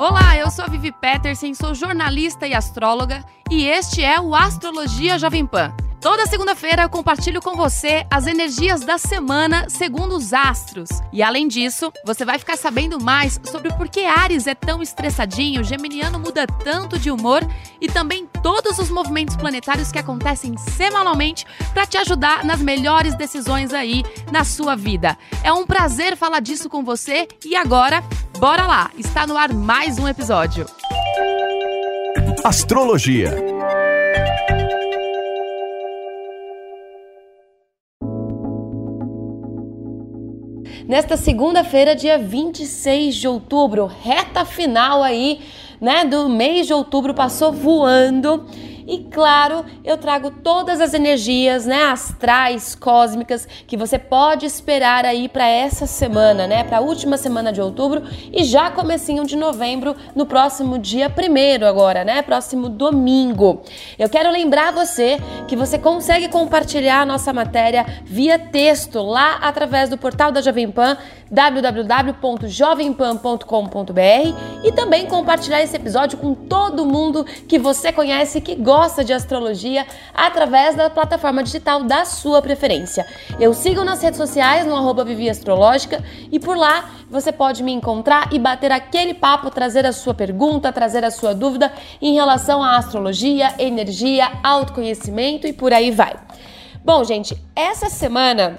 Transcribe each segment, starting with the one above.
Olá, eu sou a Vivi Peterson, sou jornalista e astróloga e este é o Astrologia Jovem Pan. Toda segunda-feira eu compartilho com você as energias da semana segundo os astros. E além disso, você vai ficar sabendo mais sobre por que Ares é tão estressadinho, Geminiano muda tanto de humor e também todos os movimentos planetários que acontecem semanalmente para te ajudar nas melhores decisões aí na sua vida. É um prazer falar disso com você e agora, bora lá! Está no ar mais um episódio. Astrologia. Nesta segunda-feira, dia 26 de outubro, reta final aí, né, do mês de outubro passou voando. E claro, eu trago todas as energias, né, astrais, cósmicas que você pode esperar aí para essa semana, né, para a última semana de outubro e já comecinho de novembro, no próximo dia primeiro agora, né, próximo domingo. Eu quero lembrar você que você consegue compartilhar a nossa matéria via texto lá através do portal da Jovem Pan www.jovempan.com.br e também compartilhar esse episódio com todo mundo que você conhece que gosta de astrologia através da plataforma digital da sua preferência. Eu sigo nas redes sociais no arroba Vivi Astrológica e por lá você pode me encontrar e bater aquele papo, trazer a sua pergunta, trazer a sua dúvida em relação à astrologia, energia, autoconhecimento e por aí vai. Bom, gente, essa semana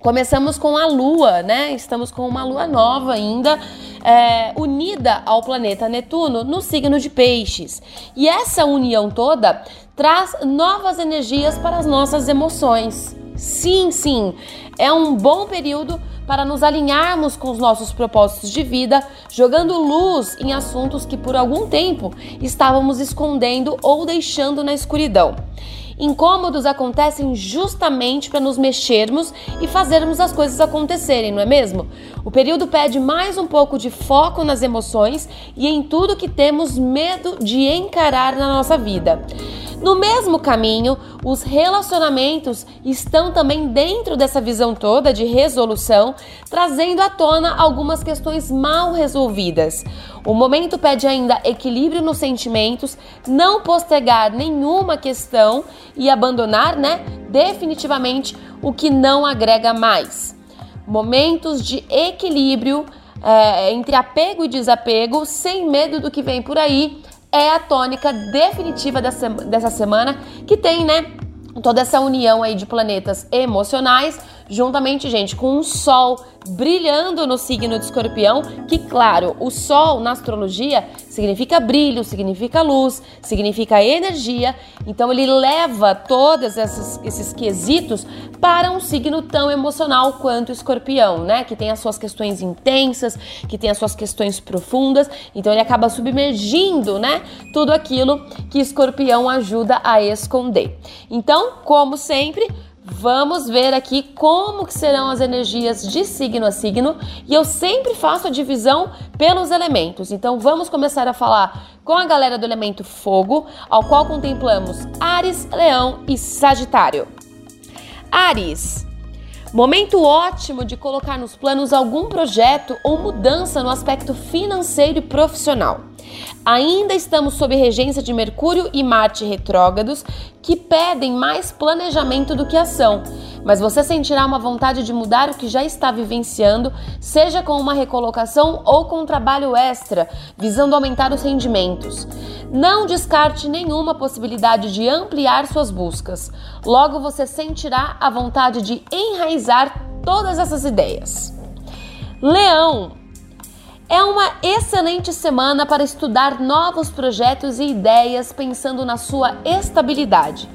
Começamos com a Lua, né? Estamos com uma Lua nova ainda, é, unida ao planeta Netuno no signo de Peixes. E essa união toda traz novas energias para as nossas emoções. Sim, sim, é um bom período para nos alinharmos com os nossos propósitos de vida, jogando luz em assuntos que por algum tempo estávamos escondendo ou deixando na escuridão. Incômodos acontecem justamente para nos mexermos e fazermos as coisas acontecerem, não é mesmo? O período pede mais um pouco de foco nas emoções e em tudo que temos medo de encarar na nossa vida. No mesmo caminho, os relacionamentos estão também dentro dessa visão toda de resolução, trazendo à tona algumas questões mal resolvidas. O momento pede ainda equilíbrio nos sentimentos, não postergar nenhuma questão e abandonar, né, definitivamente o que não agrega mais. Momentos de equilíbrio é, entre apego e desapego, sem medo do que vem por aí, é a tônica definitiva dessa, semana, que tem, né, toda essa união aí de planetas emocionais, juntamente, gente, com um sol brilhando no signo de escorpião, que, claro, o sol na astrologia significa brilho, significa luz, significa energia, então ele leva todos esses, esses quesitos para um signo tão emocional quanto o escorpião, né? Que tem as suas questões intensas, que tem as suas questões profundas, então ele acaba submergindo, né? Tudo aquilo que escorpião ajuda a esconder. Então, como sempre, Vamos ver aqui como que serão as energias de signo a signo e eu sempre faço a divisão pelos elementos. Então vamos começar a falar com a galera do elemento fogo, ao qual contemplamos Ares, Leão e Sagitário. Ares, Momento ótimo de colocar nos planos algum projeto ou mudança no aspecto financeiro e profissional. Ainda estamos sob regência de Mercúrio e Marte retrógrados que pedem mais planejamento do que ação, mas você sentirá uma vontade de mudar o que já está vivenciando, seja com uma recolocação ou com um trabalho extra, visando aumentar os rendimentos. Não descarte nenhuma possibilidade de ampliar suas buscas. Logo você sentirá a vontade de enraizar todas essas ideias. Leão, é uma excelente semana para estudar novos projetos e ideias pensando na sua estabilidade.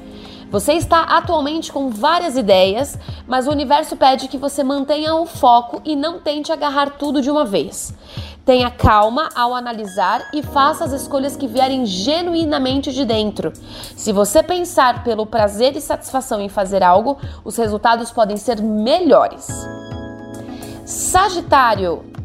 Você está atualmente com várias ideias, mas o universo pede que você mantenha o foco e não tente agarrar tudo de uma vez. Tenha calma ao analisar e faça as escolhas que vierem genuinamente de dentro. Se você pensar pelo prazer e satisfação em fazer algo, os resultados podem ser melhores. Sagitário,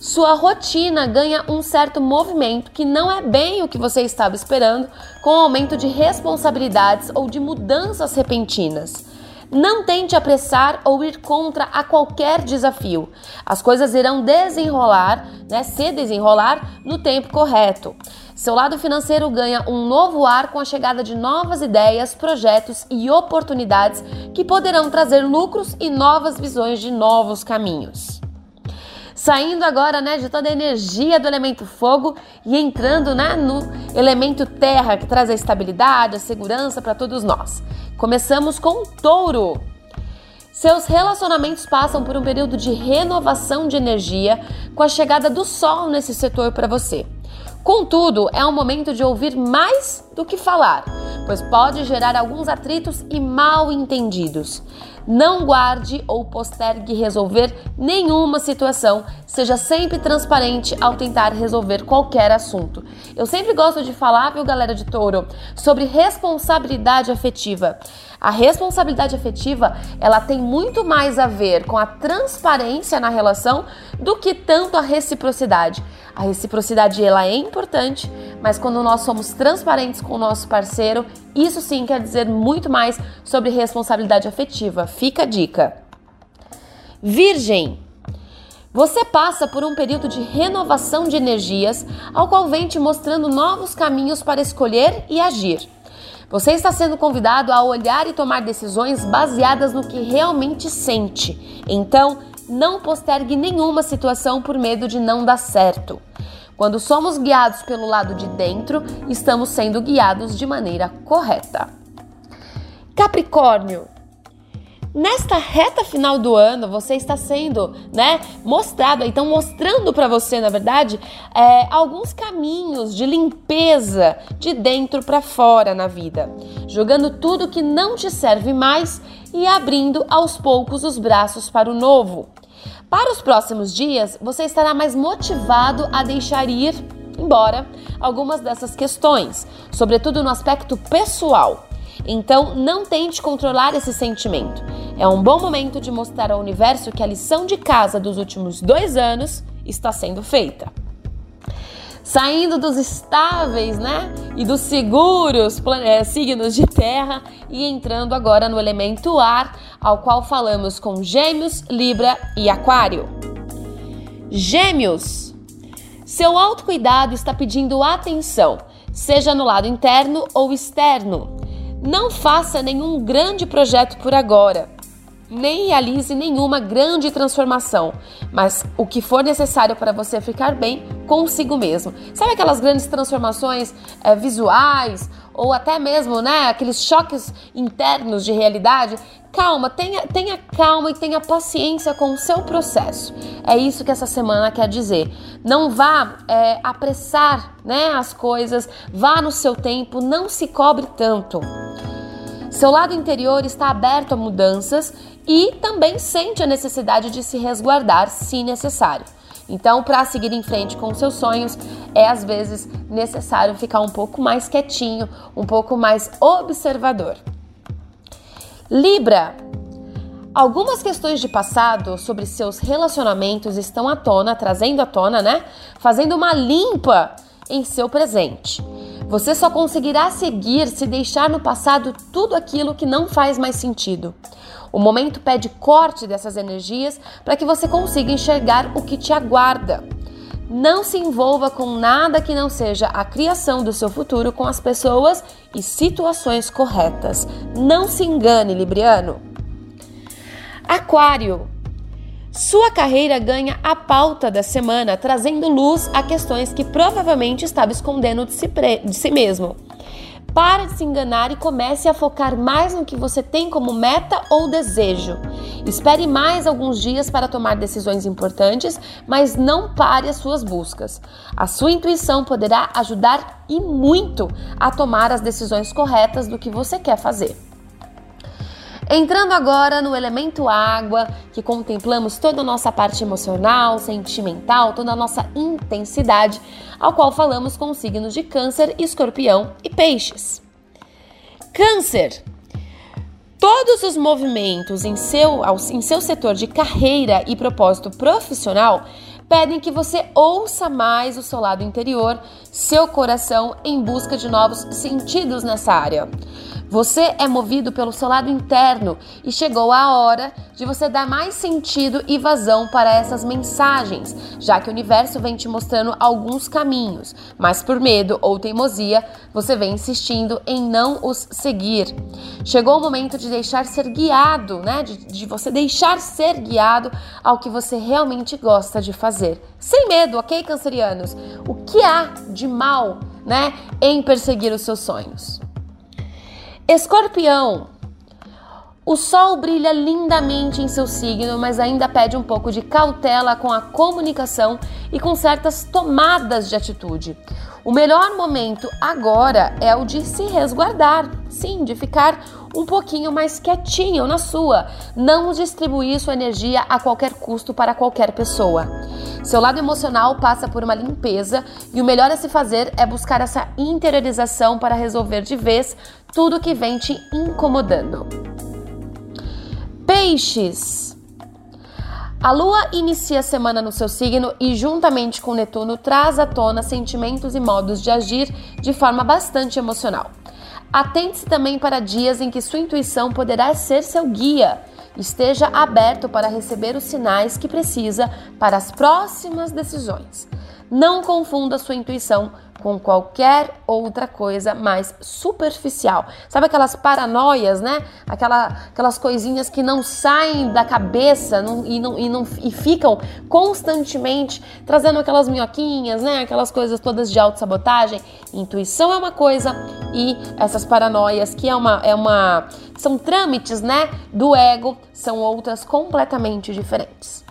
sua rotina ganha um certo movimento que não é bem o que você estava esperando, com o aumento de responsabilidades ou de mudanças repentinas. Não tente apressar ou ir contra a qualquer desafio. As coisas irão desenrolar, né, se desenrolar no tempo correto. Seu lado financeiro ganha um novo ar com a chegada de novas ideias, projetos e oportunidades que poderão trazer lucros e novas visões de novos caminhos. Saindo agora, né, de toda a energia do elemento fogo e entrando, né, no elemento terra que traz a estabilidade, a segurança para todos nós. Começamos com Touro. Seus relacionamentos passam por um período de renovação de energia com a chegada do sol nesse setor para você. Contudo, é um momento de ouvir mais do que falar, pois pode gerar alguns atritos e mal entendidos. Não guarde ou postergue resolver nenhuma situação. Seja sempre transparente ao tentar resolver qualquer assunto. Eu sempre gosto de falar, viu, galera de touro, sobre responsabilidade afetiva. A responsabilidade afetiva, ela tem muito mais a ver com a transparência na relação do que tanto a reciprocidade. A reciprocidade ela é importante, mas quando nós somos transparentes com o nosso parceiro, isso sim quer dizer muito mais sobre responsabilidade afetiva. Fica a dica. Virgem. Você passa por um período de renovação de energias, ao qual vem te mostrando novos caminhos para escolher e agir. Você está sendo convidado a olhar e tomar decisões baseadas no que realmente sente. Então, não postergue nenhuma situação por medo de não dar certo. Quando somos guiados pelo lado de dentro, estamos sendo guiados de maneira correta. Capricórnio, Nesta reta final do ano, você está sendo, né, mostrado, então mostrando para você, na verdade, é, alguns caminhos de limpeza de dentro para fora na vida, jogando tudo que não te serve mais e abrindo aos poucos os braços para o novo. Para os próximos dias, você estará mais motivado a deixar ir embora algumas dessas questões, sobretudo no aspecto pessoal. Então, não tente controlar esse sentimento. É um bom momento de mostrar ao universo que a lição de casa dos últimos dois anos está sendo feita. Saindo dos estáveis, né? E dos seguros é, signos de terra e entrando agora no elemento ar, ao qual falamos com Gêmeos, Libra e Aquário. Gêmeos, seu autocuidado está pedindo atenção, seja no lado interno ou externo. Não faça nenhum grande projeto por agora, nem realize nenhuma grande transformação, mas o que for necessário para você ficar bem consigo mesmo. Sabe aquelas grandes transformações é, visuais ou até mesmo, né, aqueles choques internos de realidade? Calma, tenha, tenha calma e tenha paciência com o seu processo. É isso que essa semana quer dizer. Não vá é, apressar né, as coisas, vá no seu tempo, não se cobre tanto. Seu lado interior está aberto a mudanças e também sente a necessidade de se resguardar se necessário. Então, para seguir em frente com seus sonhos, é às vezes necessário ficar um pouco mais quietinho, um pouco mais observador. Libra. Algumas questões de passado sobre seus relacionamentos estão à tona, trazendo à tona, né? Fazendo uma limpa em seu presente. Você só conseguirá seguir se deixar no passado tudo aquilo que não faz mais sentido. O momento pede corte dessas energias para que você consiga enxergar o que te aguarda. Não se envolva com nada que não seja a criação do seu futuro com as pessoas e situações corretas. Não se engane, Libriano. Aquário. Sua carreira ganha a pauta da semana, trazendo luz a questões que provavelmente estava escondendo de si, de si mesmo. Pare de se enganar e comece a focar mais no que você tem como meta ou desejo. Espere mais alguns dias para tomar decisões importantes, mas não pare as suas buscas. A sua intuição poderá ajudar e muito a tomar as decisões corretas do que você quer fazer. Entrando agora no elemento água, que contemplamos toda a nossa parte emocional, sentimental, toda a nossa intensidade, ao qual falamos com os signos de Câncer, Escorpião e Peixes. Câncer. Todos os movimentos em seu, em seu setor de carreira e propósito profissional pedem que você ouça mais o seu lado interior, seu coração, em busca de novos sentidos nessa área. Você é movido pelo seu lado interno e chegou a hora de você dar mais sentido e vazão para essas mensagens, já que o universo vem te mostrando alguns caminhos, mas por medo ou teimosia, você vem insistindo em não os seguir. Chegou o momento de deixar ser guiado, né? De, de você deixar ser guiado ao que você realmente gosta de fazer. Sem medo, ok, cancerianos? O que há de mal, né, em perseguir os seus sonhos? Escorpião. O sol brilha lindamente em seu signo, mas ainda pede um pouco de cautela com a comunicação e com certas tomadas de atitude. O melhor momento agora é o de se resguardar, sim, de ficar um pouquinho mais quietinho na sua, não distribuir sua energia a qualquer custo para qualquer pessoa. Seu lado emocional passa por uma limpeza e o melhor a se fazer é buscar essa interiorização para resolver de vez tudo que vem te incomodando. Peixes. A lua inicia a semana no seu signo e, juntamente com Netuno, traz à tona sentimentos e modos de agir de forma bastante emocional. Atente-se também para dias em que sua intuição poderá ser seu guia. Esteja aberto para receber os sinais que precisa para as próximas decisões. Não confunda sua intuição com qualquer outra coisa mais superficial. Sabe aquelas paranoias, né? Aquela, aquelas coisinhas que não saem da cabeça não, e, não, e, não, e ficam constantemente trazendo aquelas minhoquinhas, né? Aquelas coisas todas de autossabotagem. Intuição é uma coisa e essas paranoias, que é uma, é uma. são trâmites, né? Do ego, são outras completamente diferentes.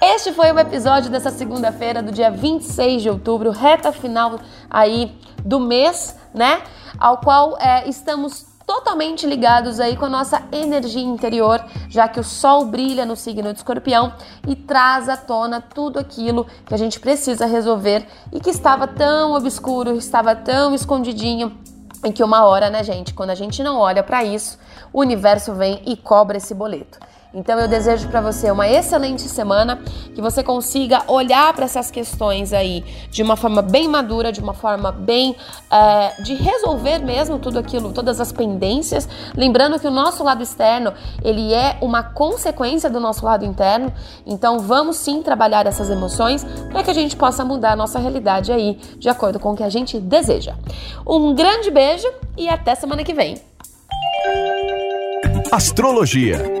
Este foi o episódio dessa segunda-feira, do dia 26 de outubro, reta final aí do mês, né? Ao qual é, estamos totalmente ligados aí com a nossa energia interior, já que o sol brilha no signo de escorpião e traz à tona tudo aquilo que a gente precisa resolver e que estava tão obscuro, estava tão escondidinho em que uma hora, né, gente, quando a gente não olha para isso, o universo vem e cobra esse boleto. Então eu desejo para você uma excelente semana, que você consiga olhar para essas questões aí de uma forma bem madura, de uma forma bem é, de resolver mesmo tudo aquilo, todas as pendências. Lembrando que o nosso lado externo ele é uma consequência do nosso lado interno. Então vamos sim trabalhar essas emoções para que a gente possa mudar a nossa realidade aí de acordo com o que a gente deseja. Um grande beijo e até semana que vem. Astrologia